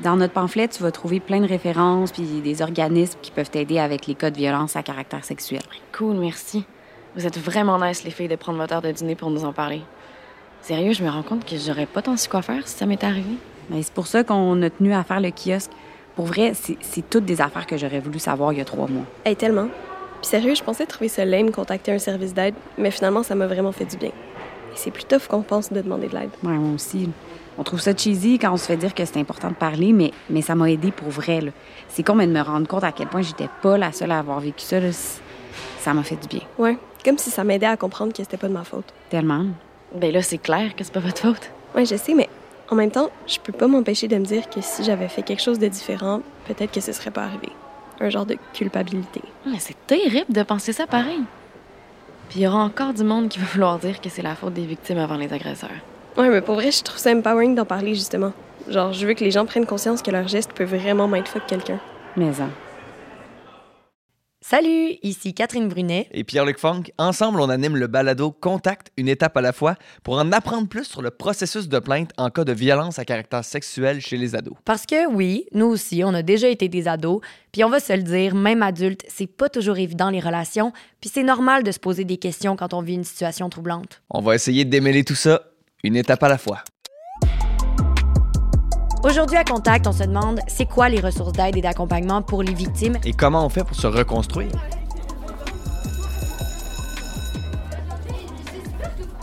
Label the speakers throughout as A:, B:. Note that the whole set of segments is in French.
A: Dans notre pamphlet, tu vas trouver plein de références puis des organismes qui peuvent t'aider avec les cas de violence à caractère sexuel.
B: Cool, merci. Vous êtes vraiment nice, les filles, de prendre votre heure de dîner pour nous en parler. Sérieux, je me rends compte que j'aurais pas tant su quoi faire si ça m'était arrivé.
A: Mais c'est pour ça qu'on a tenu à faire le kiosque. Pour vrai, c'est c'est toutes des affaires que j'aurais voulu savoir il y a trois mois.
C: Hey, tellement. Puis sérieux, je pensais trouver ça lame contacter un service d'aide, mais finalement, ça m'a vraiment fait du bien. Et c'est plus tough qu'on pense de demander de l'aide.
A: Ouais, moi aussi. On trouve ça cheesy quand on se fait dire que c'est important de parler, mais, mais ça m'a aidé pour vrai. C'est con, mais de me rendre compte à quel point j'étais pas la seule à avoir vécu ça. là, ça m'a fait du bien.
C: Ouais, comme si ça m'aidait à comprendre que c'était pas de ma faute.
A: Tellement.
B: Ben là, c'est clair que c'est pas votre faute.
C: Ouais, je sais, mais en même temps, je peux pas m'empêcher de me dire que si j'avais fait quelque chose de différent, peut-être que ce serait pas arrivé. Un genre de culpabilité.
B: Mais c'est terrible de penser ça pareil. Puis il y aura encore du monde qui va vouloir dire que c'est la faute des victimes avant les agresseurs.
C: Ouais, mais pour vrai, je trouve ça empowering d'en parler, justement. Genre, je veux que les gens prennent conscience que leur geste peut vraiment mindfuck quelqu'un.
A: Mais hein.
D: Salut, ici Catherine Brunet.
E: Et Pierre-Luc Funk, ensemble, on anime le balado Contact, une étape à la fois, pour en apprendre plus sur le processus de plainte en cas de violence à caractère sexuel chez les ados.
D: Parce que oui, nous aussi, on a déjà été des ados, puis on va se le dire, même adulte, c'est pas toujours évident les relations, puis c'est normal de se poser des questions quand on vit une situation troublante.
E: On va essayer de démêler tout ça, une étape à la fois.
D: Aujourd'hui à Contact, on se demande c'est quoi les ressources d'aide et d'accompagnement pour les victimes?
E: Et comment on fait pour se reconstruire?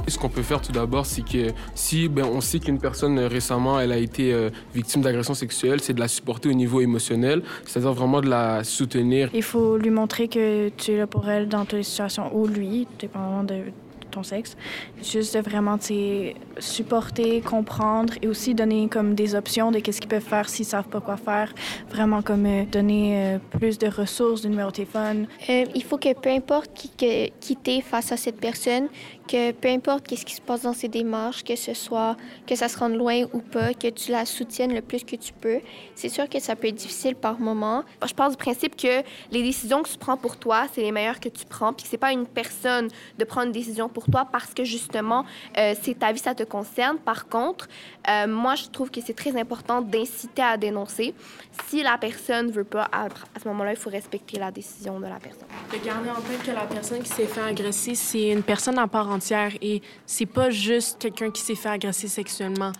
F: Ce qu'on peut faire tout d'abord, c'est que si ben, on sait qu'une personne euh, récemment elle a été euh, victime d'agression sexuelle, c'est de la supporter au niveau émotionnel, c'est-à-dire vraiment de la soutenir.
G: Il faut lui montrer que tu es là pour elle dans toutes les situations, ou lui, dépendamment de ton sexe. Juste de vraiment, supporter, comprendre et aussi donner comme des options de qu'est-ce qu'ils peuvent faire s'ils savent pas quoi faire. Vraiment comme euh, donner euh, plus de ressources, de numéro de téléphone.
H: Euh, il faut que peu importe qui, que, face à cette personne, que peu importe qu'est-ce qui se passe dans ses démarches, que ce soit que ça se rende loin ou pas, que tu la soutiennes le plus que tu peux. C'est sûr que ça peut être difficile par moment.
I: Je pars du principe que les décisions que tu prends pour toi, c'est les meilleures que tu prends, puis que c'est pas une personne de prendre une décision pour toi parce que justement, euh, c'est ta vie, ça te concerne. Par contre, euh, moi, je trouve que c'est très important d'inciter à dénoncer. Si la personne veut pas, à, à ce moment-là, il faut respecter la décision de la personne.
J: De garder en tête que la personne qui s'est fait agresser, c'est une personne à part entière et c'est pas juste quelqu'un qui s'est fait agresser sexuellement.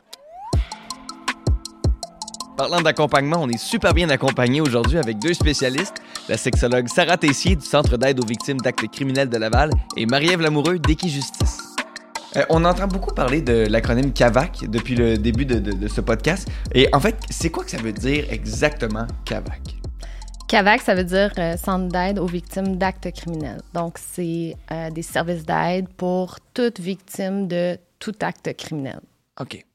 E: Parlant d'accompagnement, on est super bien accompagné aujourd'hui avec deux spécialistes, la sexologue Sarah Tessier du Centre d'aide aux victimes d'actes criminels de Laval et Marie-Ève Lamoureux d'Equijustice. Euh, on entend beaucoup parler de l'acronyme CAVAC depuis le début de, de- de ce podcast. Et en fait, c'est quoi que ça veut dire exactement CAVAC?
K: CAVAC, ça veut dire euh, Centre d'aide aux victimes d'actes criminels. Donc, c'est euh, des services d'aide pour toute victime de tout acte criminel.
E: OK.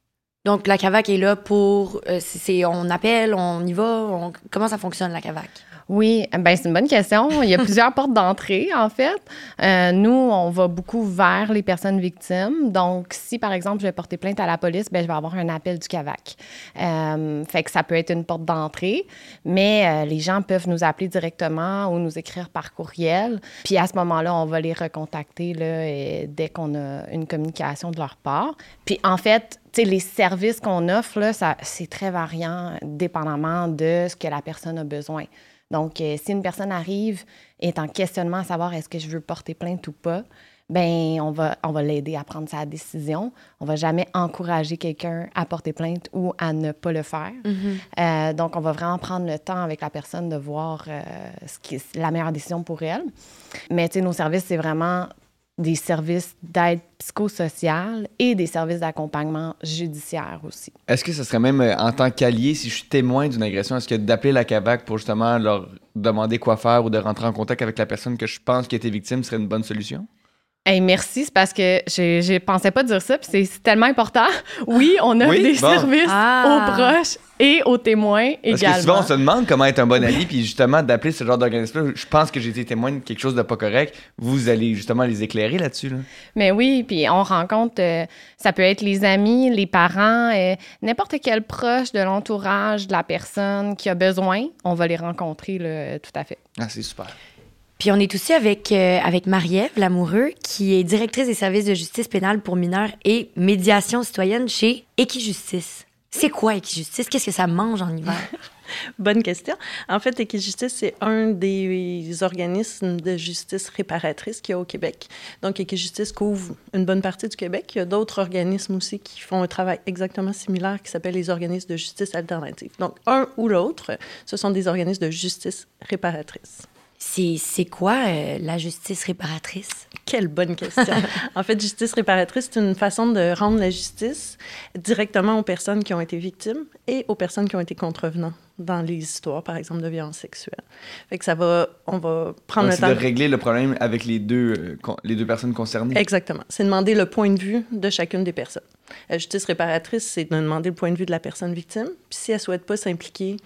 D: Donc la CAVAC est là pour euh, c'est on appelle, on y va, comment ça fonctionne la CAVAC?
K: Oui, ben c'est une bonne question. Il y a plusieurs portes d'entrée, en fait. Euh, nous, on va beaucoup vers les personnes victimes. Donc, si, par exemple, je vais porter plainte à la police, ben, je vais avoir un appel du CAVAC. Euh, fait que ça peut être une porte d'entrée, mais euh, les gens peuvent nous appeler directement ou nous écrire par courriel. Puis à ce moment-là, on va les recontacter là, dès qu'on a une communication de leur part. Puis en fait, tu sais, les services qu'on offre, c'est très variant, dépendamment de ce que la personne a besoin. Donc, euh, si une personne arrive et est en questionnement à savoir est-ce que je veux porter plainte ou pas, ben on va, on va l'aider à prendre sa décision. On va jamais encourager quelqu'un à porter plainte ou à ne pas le faire. Euh, donc, on va vraiment prendre le temps avec la personne de voir euh, ce qui est la meilleure décision pour elle. Mais, tu sais, nos services, c'est vraiment des services d'aide psychosociale et des services d'accompagnement judiciaire aussi.
E: Est-ce que ce serait même euh, en tant qu'allié, si je suis témoin d'une agression, est-ce que d'appeler la CAVAC pour justement leur demander quoi faire ou de rentrer en contact avec la personne que je pense qui a été victime serait une bonne solution?
K: Hey, merci, c'est parce que je, je pensais pas dire ça, puis c'est- tellement important. Oui, on a
E: Oui,
K: des
E: bon.
K: services
D: Ah.
K: aux proches et aux témoins
E: Parce que souvent, on se demande comment être un bon allié, puis justement, d'appeler ce genre d'organisme-là, je pense que j'ai été témoin de quelque chose de pas correct. Vous allez justement les éclairer là-dessus. Là.
K: Mais oui, puis on rencontre, euh, ça peut être les amis, les parents, euh, n'importe quel proche de l'entourage de la personne qui a besoin, on va les rencontrer, là, tout à fait.
E: Ah, c'est super.
D: Puis on est aussi avec, euh, avec Marie-Ève Lamoureux, qui est directrice des services de justice pénale pour mineurs et médiation citoyenne chez Equijustice. C'est quoi Équijustice? Qu'est-ce que ça mange en hiver?
L: Bonne question. En fait, Équijustice, c'est un des organismes de justice réparatrice qu'il y a au Québec. Donc, Équijustice couvre une bonne partie du Québec. Il y a d'autres organismes aussi qui font un travail exactement similaire qui s'appelle les organismes de justice alternative. Donc, un ou l'autre, ce sont des organismes de justice réparatrice.
D: C'est quoi euh, la justice réparatrice?
L: Quelle bonne question. en fait, justice réparatrice, c'est une façon de rendre la justice directement aux personnes qui ont été victimes et aux personnes qui ont été contrevenants dans les histoires, par exemple, de violences sexuelles. Fait que ça va, on va prendre le temps...
E: C'est de régler le problème avec les deux, euh, les deux personnes concernées.
L: Exactement. C'est demander le point de vue de chacune des personnes. La justice réparatrice, c'est de demander le point de vue de la personne victime. Puis si elle souhaite pas s'impliquer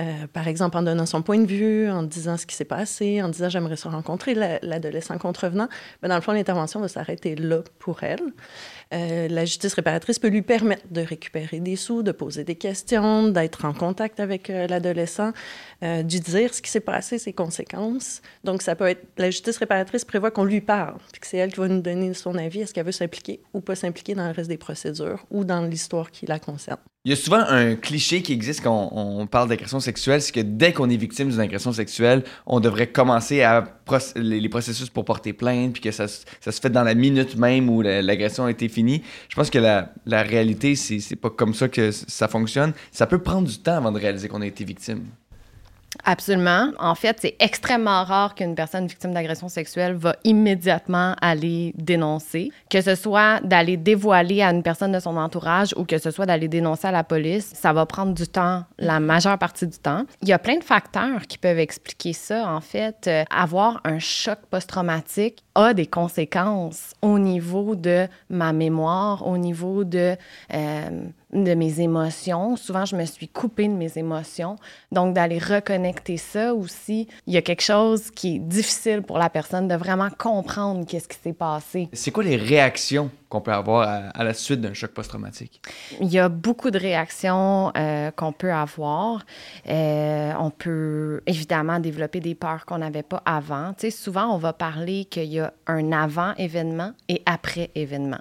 L: euh, par exemple, en donnant son point de vue, en disant ce qui s'est passé, en disant j'aimerais se rencontrer l'adolescent contrevenant, ben dans le fond, l'intervention va s'arrêter là pour elle. Euh, la justice réparatrice peut lui permettre de récupérer des sous, de poser des questions, d'être en contact avec euh, l'adolescent, de dire ce qui s'est passé, ses conséquences. Donc, ça peut être. La justice réparatrice prévoit qu'on lui parle, puis que c'est elle qui va nous donner son avis. Est-ce qu'elle veut s'impliquer ou pas s'impliquer dans le reste des procédures ou dans l'histoire qui la concerne?
E: Il y a souvent un cliché qui existe quand on, parle d'agression sexuelle, c'est que dès qu'on est victime d'une agression sexuelle, on devrait commencer les, processus pour porter plainte, puis que ça, ça, se fait dans la minute même où l'agression a été finie. Je pense que la, la réalité, c'est pas comme ça que ça fonctionne. Ça peut prendre du temps avant de réaliser qu'on a été victime.
K: Absolument. En fait, c'est extrêmement rare qu'une personne victime d'agression sexuelle va immédiatement aller dénoncer, que ce soit d'aller dévoiler à une personne de son entourage ou que ce soit d'aller dénoncer à la police. Ça va prendre du temps, la majeure partie du temps. Il y a plein de facteurs qui peuvent expliquer ça. En fait, euh, avoir un choc post-traumatique des conséquences au niveau de ma mémoire, au niveau de... Euh, de mes émotions. Souvent, je me suis coupée de mes émotions. Donc, d'aller reconnecter ça aussi, il y a quelque chose qui est difficile pour la personne de vraiment comprendre qu'est-ce qui s'est passé.
E: C'est quoi les réactions qu'on peut avoir à, la suite d'un choc post-traumatique?
K: Il y a beaucoup de réactions euh, qu'on peut avoir. Euh, on peut évidemment développer des peurs qu'on n'avait pas avant. Tu sais, souvent, on va parler qu'il y a un avant-événement et après-événement.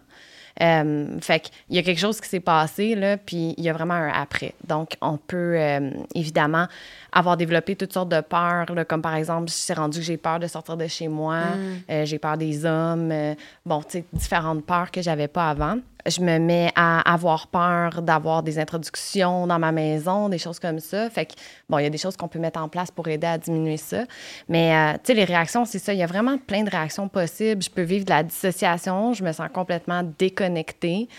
K: Euh, fait qu'il y a quelque chose qui s'est passé, là, puis il y a vraiment un après. Donc, on peut euh, évidemment avoir développé toutes sortes de peurs, comme par exemple, c'est rendu que j'ai peur de sortir de chez moi, mm. euh, j'ai peur des hommes, bon, tu sais, différentes peurs que j'avais pas avant je me mets à avoir peur d'avoir des introductions dans ma maison, des choses comme ça. Fait que, bon, il y a des choses qu'on peut mettre en place pour aider à diminuer ça. Mais, euh, tu sais, les réactions, c'est ça. Il y a vraiment plein de réactions possibles. Je peux vivre de la dissociation. Je me sens complètement déconnectée.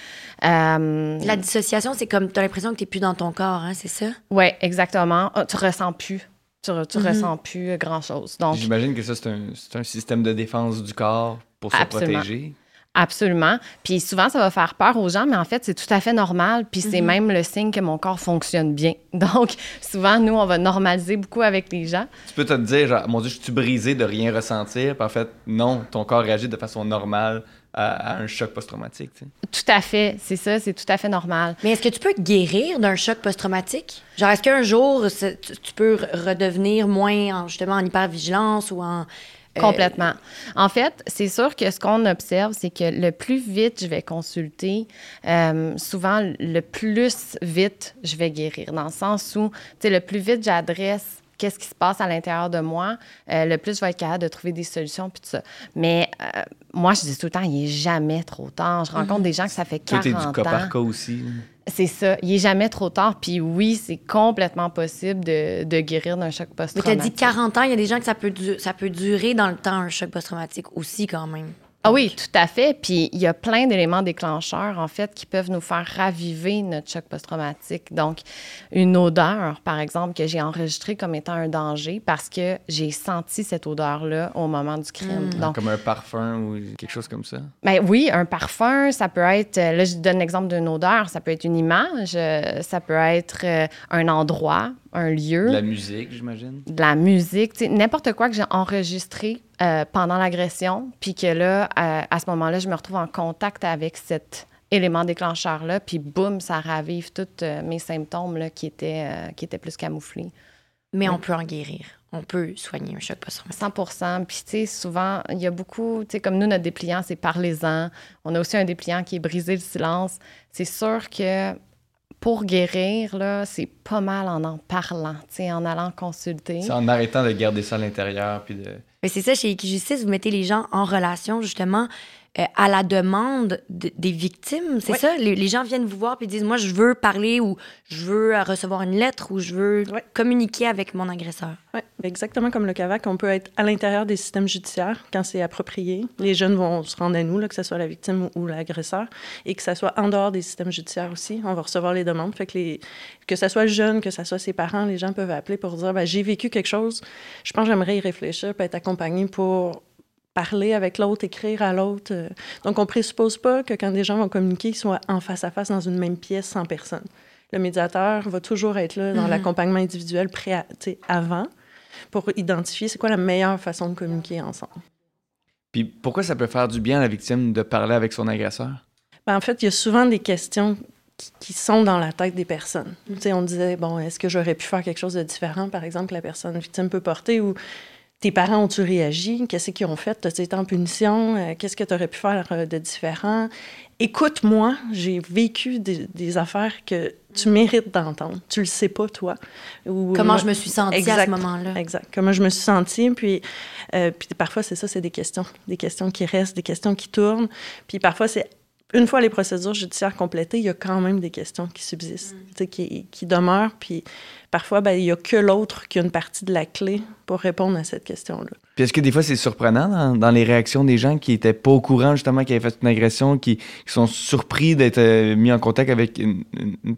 D: Euh, la dissociation, c'est comme, tu as l'impression que tu n'es plus dans ton corps, hein, c'est ça?
K: Oui, exactement. Ah, tu ressens plus. Tu, tu mm-hmm. ressens plus grand-chose. Donc,
E: J'imagine que ça, c'est un, un, système de défense du corps pour se protéger.
K: Absolument. Puis souvent, ça va faire peur aux gens, mais en fait, c'est tout à fait normal. Puis c'est mhm. même le signe que mon corps fonctionne bien. Donc, souvent, nous, on va normaliser beaucoup avec les gens.
E: Tu peux te dire, genre, mon Dieu, je suis brisé de rien ressentir? Puis en fait, non, ton corps réagit de façon normale à, un choc post-traumatique.
K: Tout à fait, c'est ça, c'est tout à fait normal.
D: Mais est-ce que tu peux guérir d'un choc post-traumatique? Genre, est-ce qu'un jour, tu peux redevenir moins, justement, en hypervigilance ou en
K: euh, Complètement. En fait, c'est sûr que ce qu'on observe, c'est que le plus vite je vais consulter, euh, souvent le plus vite je vais guérir, dans le sens où, tu sais, le plus vite j'adresse qu'est-ce qui se passe à l'intérieur de moi, euh, le plus je vais être capable de trouver des solutions, puis tout ça. Mais moi, je dis tout le temps, il n'est jamais trop tard. Je rencontre mhm. des gens que ça fait 40 ans.
E: Tout est du cas par cas aussi.
K: C'est ça. Il n'est jamais trop tard. Puis oui, c'est complètement possible de, de guérir d'un choc post-traumatique.
D: Mais tu as dit 40 ans, il y a des gens que ça peut, ça peut durer dans le temps, un choc post-traumatique aussi, quand même.
K: Ah oui, tout à fait. Puis il y a plein d'éléments déclencheurs, en fait, qui peuvent nous faire raviver notre choc post-traumatique. Donc, une odeur, par exemple, que j'ai enregistrée comme étant un danger parce que j'ai senti cette odeur-là au moment du crime.
E: Hmm. Donc, comme un parfum ou quelque chose comme ça?
K: Ben oui, un parfum, ça peut être, là, je donne l'exemple d'une odeur, ça peut être une image, euh, ça peut être euh, un endroit, un lieu.
E: De la musique, j'imagine.
K: De la musique, n'importe quoi que j'ai enregistré euh, pendant l'agression, puis que là, à, ce moment-là, je me retrouve en contact avec cet élément déclencheur-là, puis boum, ça ravive tous euh, mes symptômes là, qui, étaient, euh, qui étaient plus camouflés.
D: Mais on peut en guérir. On peut soigner un choc post-traumatique.
K: 100% Puis, tu sais, souvent, il y a beaucoup, tu sais, comme nous, notre dépliant, c'est parlez-en. On a aussi un dépliant qui est briser le silence. C'est sûr que pour guérir, là, c'est pas mal en en parlant, en allant consulter.
E: C'est en arrêtant de garder ça à l'intérieur. Puis de...
D: Mais c'est ça, chez Equijustice, vous mettez les gens en relation, justement, euh, à la demande des victimes, c'est ça? Les, gens viennent vous voir puis disent, moi, je veux parler ou je veux euh, recevoir une lettre ou je veux communiquer avec mon agresseur.
L: Oui, exactement comme le CAVAC, on peut être à l'intérieur des systèmes judiciaires quand c'est approprié. Les jeunes vont se rendre à nous, là, que ce soit la victime ou, l'agresseur, et que ce soit en dehors des systèmes judiciaires aussi. On va recevoir les demandes. Fait que, les, que ce soit le jeune, que ce soit ses parents, les gens peuvent appeler pour dire, ben, j'ai vécu quelque chose, je pense que j'aimerais y réfléchir, peut être accompagné pour parler avec l'autre, écrire à l'autre. Euh. Donc, on présuppose pas que quand des gens vont communiquer, ils soient en face à face dans une même pièce sans personne. Le médiateur va toujours être là dans mm-hmm. l'accompagnement individuel prêt avant pour identifier c'est quoi la meilleure façon de communiquer ensemble.
E: Puis pourquoi ça peut faire du bien à la victime de parler avec son agresseur?
L: Ben, en fait, il y a souvent des questions qui, sont dans la tête des personnes. Mm. On disait, bon, est-ce que j'aurais pu faire quelque chose de différent, par exemple, que la personne victime peut porter, ou tes parents ont-tu réagi? Qu'est-ce qu'ils ont fait? As-tu été en punition? Euh, qu'est-ce que tu aurais pu faire euh, de différent? Écoute-moi, j'ai vécu des, affaires que tu mérites d'entendre. Tu le sais pas, toi.
D: Comment je me suis sentie à ce moment-là.
L: Exact. Comment je me suis sentie. Puis, euh, puis parfois, c'est ça, c'est des questions. Des questions qui restent, des questions qui tournent. Puis parfois, c'est une fois les procédures judiciaires complétées, il y a quand même des questions qui subsistent, mm. qui, qui, demeurent. Puis parfois, ben, il n'y a que l'autre qui a une partie de la clé pour répondre à cette question-là.
E: Puis est-ce que des fois, c'est surprenant dans, les réactions des gens qui n'étaient pas au courant, justement, qu'ils avaient fait une agression, qui, sont surpris d'être euh, mis en contact avec une,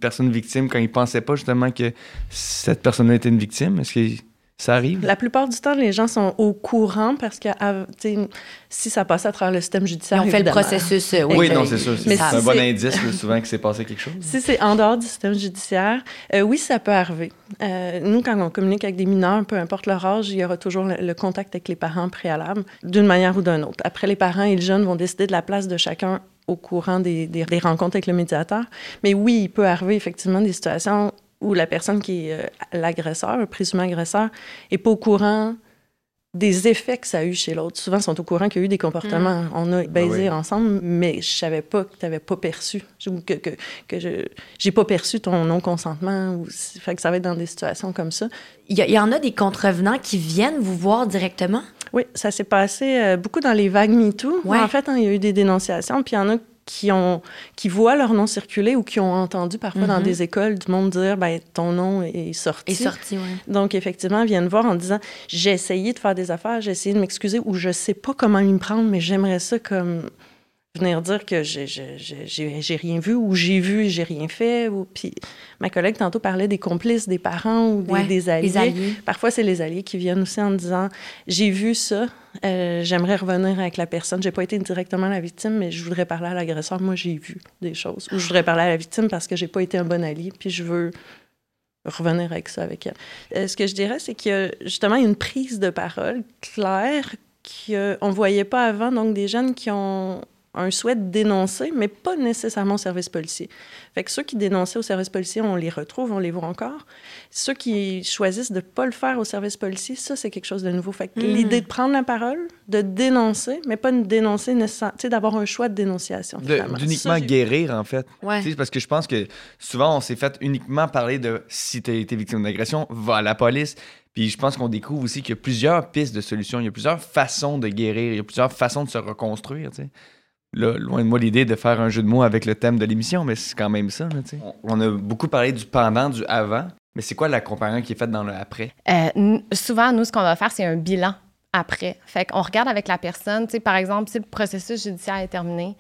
E: personne victime quand ils ne pensaient pas, justement, que cette personne-là était une victime? Est-ce que ça arrive?
L: La plupart du temps, les gens sont au courant parce que si ça passe à travers le système judiciaire.
D: Ils ont fait le processus.
E: Euh, oui, oui non, c'est ça. C'est un bon indice, souvent, que c'est passé quelque chose.
L: Si c'est en dehors du système judiciaire, euh, oui, ça peut arriver. Euh, nous, quand on communique avec des mineurs, peu importe leur âge, il y aura toujours le, contact avec les parents préalables, d'une manière ou d'une autre. Après, les parents et les jeunes vont décider de la place de chacun au courant des, des, rencontres avec le médiateur. Mais oui, il peut arriver effectivement des situations où la personne qui est euh, l'agresseur, le présumé agresseur, n'est pas au courant des effets que ça a eu chez l'autre. Souvent, ils sont au courant qu'il y a eu des comportements. Mm. On a baisé ah ensemble, mais je savais pas que tu n'avais pas perçu, que, que, que je j'ai pas perçu ton non-consentement. Ou, fait que ça va être dans des situations comme ça.
D: Il y, en a des contrevenants qui viennent vous voir directement?
L: Oui, ça s'est passé euh, beaucoup dans les vagues MeToo. En fait, hein, il y a eu des dénonciations, puis il y en a qui, ont, qui voient leur nom circuler ou qui ont entendu parfois dans mhm. des écoles du monde dire ben, ton nom est sorti.
D: Est sorti.
L: Donc, effectivement, ils viennent voir en disant j'ai essayé de faire des affaires, j'ai essayé de m'excuser ou je sais pas comment m'y prendre, mais j'aimerais ça comme venir dire que j'ai rien vu ou j'ai vu et j'ai rien fait. Ou, puis ma collègue tantôt parlait des complices, des parents ou des, alliés. Parfois, c'est les alliés qui viennent aussi en disant j'ai vu ça, euh, j'aimerais revenir avec la personne. J'ai pas été directement la victime, mais je voudrais parler à l'agresseur. Moi, j'ai vu des choses. Ou je voudrais parler à la victime parce que j'ai pas été un bon allié, puis je veux revenir avec ça avec elle. Euh, ce que je dirais, c'est qu'il y a justement une prise de parole claire qu'on ne voyait pas avant, donc des jeunes qui ont un souhait de dénoncer, mais pas nécessairement au service policier. Fait que ceux qui dénonçaient au service policier, on les retrouve, on les voit encore. Ceux qui choisissent de ne pas le faire au service policier, ça, c'est quelque chose de nouveau. Fait que hmm. l'idée de prendre la parole, de dénoncer, mais pas de dénoncer nécessairement, tu sais, d'avoir un choix de dénonciation.
E: D'uniquement guérir, en fait. Ouais. Parce que je pense que souvent, on s'est fait uniquement parler de si tu as été victime d'agression, va à la police. Puis je pense qu'on découvre aussi qu'il y a plusieurs pistes de solutions, il y a plusieurs façons de guérir, il y a plusieurs façons de se reconstruire. Tu sais. Là, loin de moi l'idée de faire un jeu de mots avec le thème de l'émission, mais c'est quand même ça. on a beaucoup parlé du pendant, du avant, mais c'est quoi l'accompagnement qui est fait dans le après?
K: Euh, souvent, nous, ce qu'on va faire, c'est un bilan après. Fait qu'on regarde avec la personne, tu sais, par exemple, si le processus judiciaire est terminé,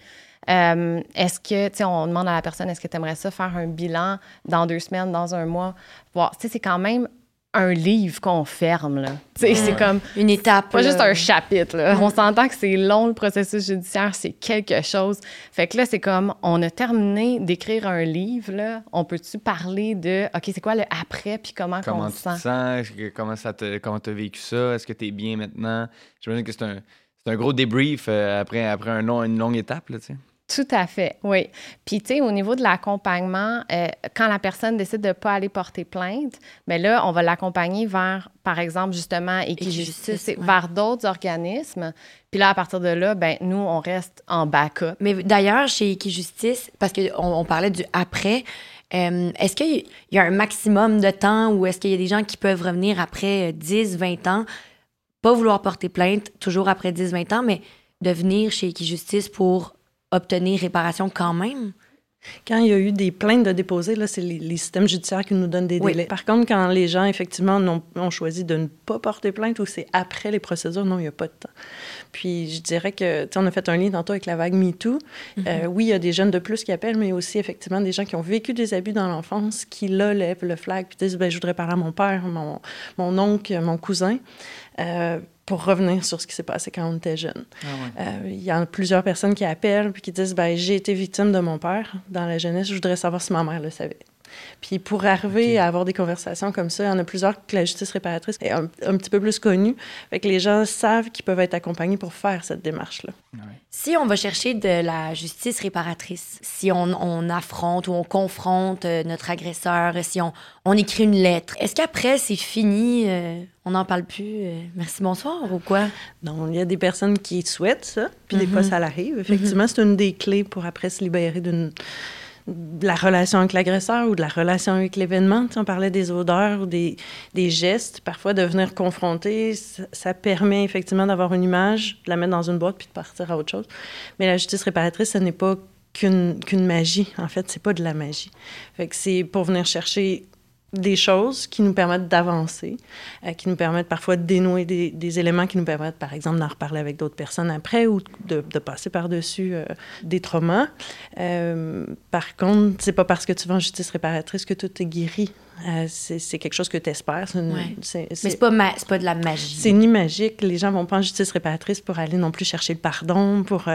K: euh, est-ce que, tu sais, on demande à la personne, est-ce que tu aimerais ça faire un bilan dans deux semaines, dans un mois? Tu sais, c'est quand même un livre qu'on ferme. Là. C'est mm. comme.
D: Une étape.
K: Pas juste un chapitre. Là. On s'entend que c'est long, le processus judiciaire, c'est quelque chose. Fait que là, c'est comme, on a terminé d'écrire un livre. Là. On peut-tu parler de, OK, c'est quoi le après, puis comment,
E: comment
K: on
E: tu te sens? Comment ça te, comment as vécu ça? Est-ce que tu es bien maintenant? J'imagine que c'est un, un, gros débrief euh, après, après un long, une longue étape. Là, sais.
K: Tout à fait, oui. Puis, tu sais, au niveau de l'accompagnement, euh, quand la personne décide de ne pas aller porter plainte, mais ben là, on va l'accompagner vers, par exemple, justement, Equijustice, vers d'autres organismes. Puis là, à partir de là, ben nous, on reste en backup.
D: Mais d'ailleurs, chez Equijustice, parce qu'on on parlait du après, Euh, est-ce qu'il y a un maximum de temps ou est-ce qu'il y a des gens qui peuvent revenir après 10, 20 ans, pas vouloir porter plainte toujours après 10, 20 ans, mais de venir chez Equijustice pour obtenir réparation quand même?
L: Quand il y a eu des plaintes de déposer, là, c'est les, systèmes judiciaires qui nous donnent des délais. Par contre, quand les gens, effectivement, ont, ont, choisi de ne pas porter plainte ou c'est après les procédures, non, il n'y a pas de temps. Puis je dirais que, tu sais, on a fait un lien tantôt avec la vague MeToo. Mm euh, oui, il y a des jeunes de plus qui appellent, mais aussi, effectivement, des gens qui ont vécu des abus dans l'enfance qui, là, lèvent le flag puis disent, ben je voudrais parler à mon père, mon, mon oncle, mon cousin. Euh, pour revenir sur ce qui s'est passé quand on était jeune. Ah euh, il y a plusieurs personnes qui appellent puis qui disent ben, J'ai été victime de mon père dans la jeunesse, je voudrais savoir si ma mère le savait. Puis pour arriver à avoir des conversations comme ça, il y en a plusieurs que la justice réparatrice est un, petit peu plus connue. Fait que les gens savent qu'ils peuvent être accompagnés pour faire cette démarche-là.
D: Si on va chercher de la justice réparatrice, si on, affronte ou on confronte euh, notre agresseur, si on, on écrit une lettre, est-ce qu'après c'est fini, euh, on n'en parle plus, euh, merci, bonsoir ou quoi?
L: Non, il y a des personnes qui souhaitent ça, puis des fois mm-hmm. ça l'arrive. Effectivement, c'est une des clés pour après se libérer d'une de la relation avec l'agresseur ou de la relation avec l'événement. on parlait des odeurs ou des, des, gestes. Parfois, de venir confronter, ça, permet effectivement d'avoir une image, de la mettre dans une boîte puis de partir à autre chose. Mais la justice réparatrice, ce n'est pas qu'une magie. En fait, c'est pas de la magie. C'est pour venir chercher des choses qui nous permettent d'avancer, euh, qui nous permettent parfois de dénouer des, des, éléments qui nous permettent, par exemple, d'en reparler avec d'autres personnes après ou de, de passer par-dessus euh, des traumas. Euh, par contre, c'est pas parce que tu vas en justice réparatrice que tout est guéri. c'est quelque chose que tu espères.
D: Mais c'est pas, pas de la magie.
L: C'est ni magique. Les gens vont pas en justice réparatrice pour aller non plus chercher le pardon, pour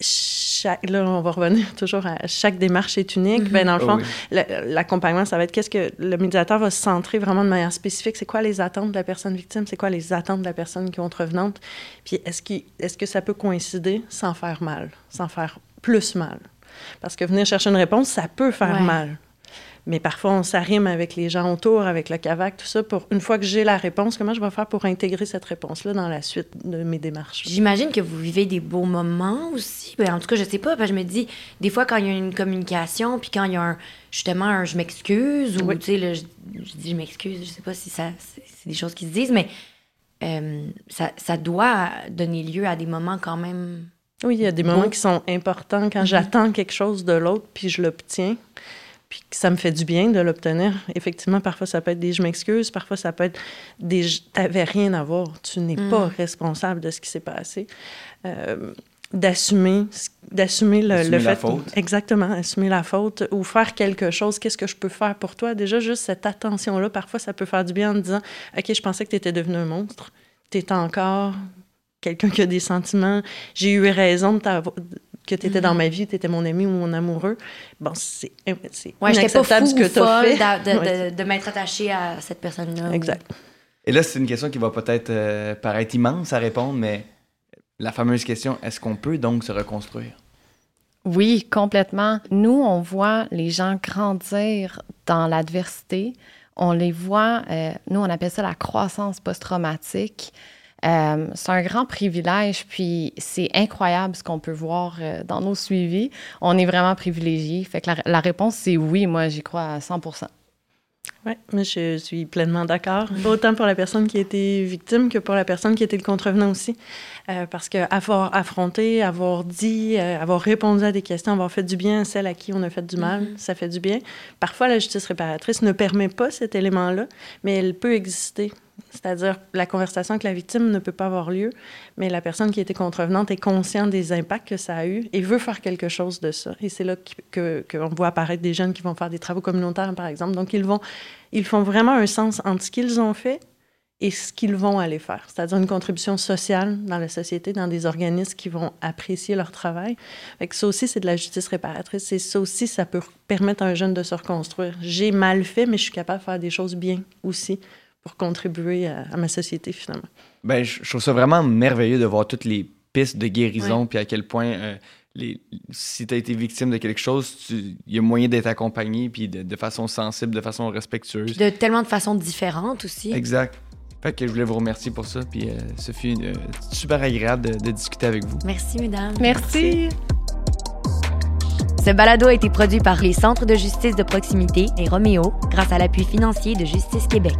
L: chaque, là, on va revenir toujours à chaque démarche est unique. Mm-hmm. ben, dans le fond, l'accompagnement, ça va être qu'est-ce que le médiateur va se centrer vraiment de manière spécifique. C'est quoi les attentes de la personne victime? C'est quoi les attentes de la personne contrevenante? Puis est-ce est que ça peut coïncider sans faire mal, sans faire plus mal? Parce que venir chercher une réponse, ça peut faire mal. Mais parfois, on s'arrime avec les gens autour, avec le CAVAC, tout ça, pour une fois que j'ai la réponse, comment je vais faire pour intégrer cette réponse-là dans la suite de mes démarches?
D: J'imagine que vous vivez des beaux moments aussi. Ben, en tout cas, je sais pas. je me dis, des fois, quand il y a une communication, puis quand il y a un, justement un je m'excuse, ou tu sais, je, dis je m'excuse, je sais pas si ça, c'est des choses qui se disent, mais euh, ça, ça doit donner lieu à des moments quand même.
L: Oui, il y a des moments qui sont importants quand mm-hmm. j'attends quelque chose de l'autre, puis je l'obtiens puis que ça me fait du bien de l'obtenir. Effectivement, parfois, ça peut être des « je m'excuse », parfois, ça peut être des « t'avais rien à voir, tu n'es pas mm. responsable de ce qui s'est passé euh, d'assumer d'assumer le, le fait
E: faute.
L: exactement assumer la faute ou faire quelque chose qu'est-ce que je peux faire pour toi? Déjà juste cette attention là parfois ça peut faire du bien en disant ok je pensais que tu étais devenu un monstre tu es encore quelqu'un qui a des sentiments j'ai eu raison de t'avoir que tu étais dans mhm. ma vie, tu étais mon ami ou mon amoureux. Bon, c'est
D: ouais, inacceptable ce que tu as fait. De, de, m'être attaché à cette personne-là.
L: Exact.
E: Et là, c'est une question qui va peut-être euh, paraître immense à répondre, mais la fameuse question, est-ce qu'on peut donc se reconstruire?
K: Oui, complètement. Nous, on voit les gens grandir dans l'adversité. On les voit, euh, nous, on appelle ça la croissance post-traumatique. Euh, c'est un grand privilège, puis c'est incroyable ce qu'on peut voir euh, dans nos suivis. On est vraiment privilégiés. Fait que la, réponse, c'est oui. Moi, j'y crois à 100
L: oui, mais je suis pleinement d'accord. Autant pour la personne qui a été victime que pour la personne qui était le contrevenant aussi. Euh, parce qu'avoir affronté, avoir dit, avoir répondu à des questions, avoir fait du bien à celle à qui on a fait du mal, mm-hmm. ça fait du bien. Parfois, la justice réparatrice ne permet pas cet élément-là, mais elle peut exister. C'est-à-dire, la conversation avec la victime ne peut pas avoir lieu, mais la personne qui était contrevenante est consciente des impacts que ça a eu et veut faire quelque chose de ça. Et c'est là qu'on voit apparaître des jeunes qui vont faire des travaux communautaires, par exemple. Donc, ils, vont, ils font vraiment un sens entre ce qu'ils ont fait et ce qu'ils vont aller faire, c'est-à-dire une contribution sociale dans la société, dans des organismes qui vont apprécier leur travail. Fait ça aussi, c'est de la justice réparatrice. Et ça aussi, ça peut permettre à un jeune de se reconstruire. J'ai mal fait, mais je suis capable de faire des choses bien aussi pour contribuer à, ma société, finalement.
E: Ben, je, trouve ça vraiment merveilleux de voir toutes les pistes de guérison, puis à quel point, euh, les, si tu as été victime de quelque chose, il y a moyen d'être accompagné, puis de, façon sensible, de façon respectueuse.
D: de tellement de façons différentes aussi.
E: Exact. Fait que je voulais vous remercier pour ça, puis euh, ce fut euh, super agréable de, discuter avec vous.
D: Merci, mesdames.
K: Merci.
D: Ce balado a été produit par les Centres de justice de proximité et Roméo grâce à l'appui financier de Justice Québec.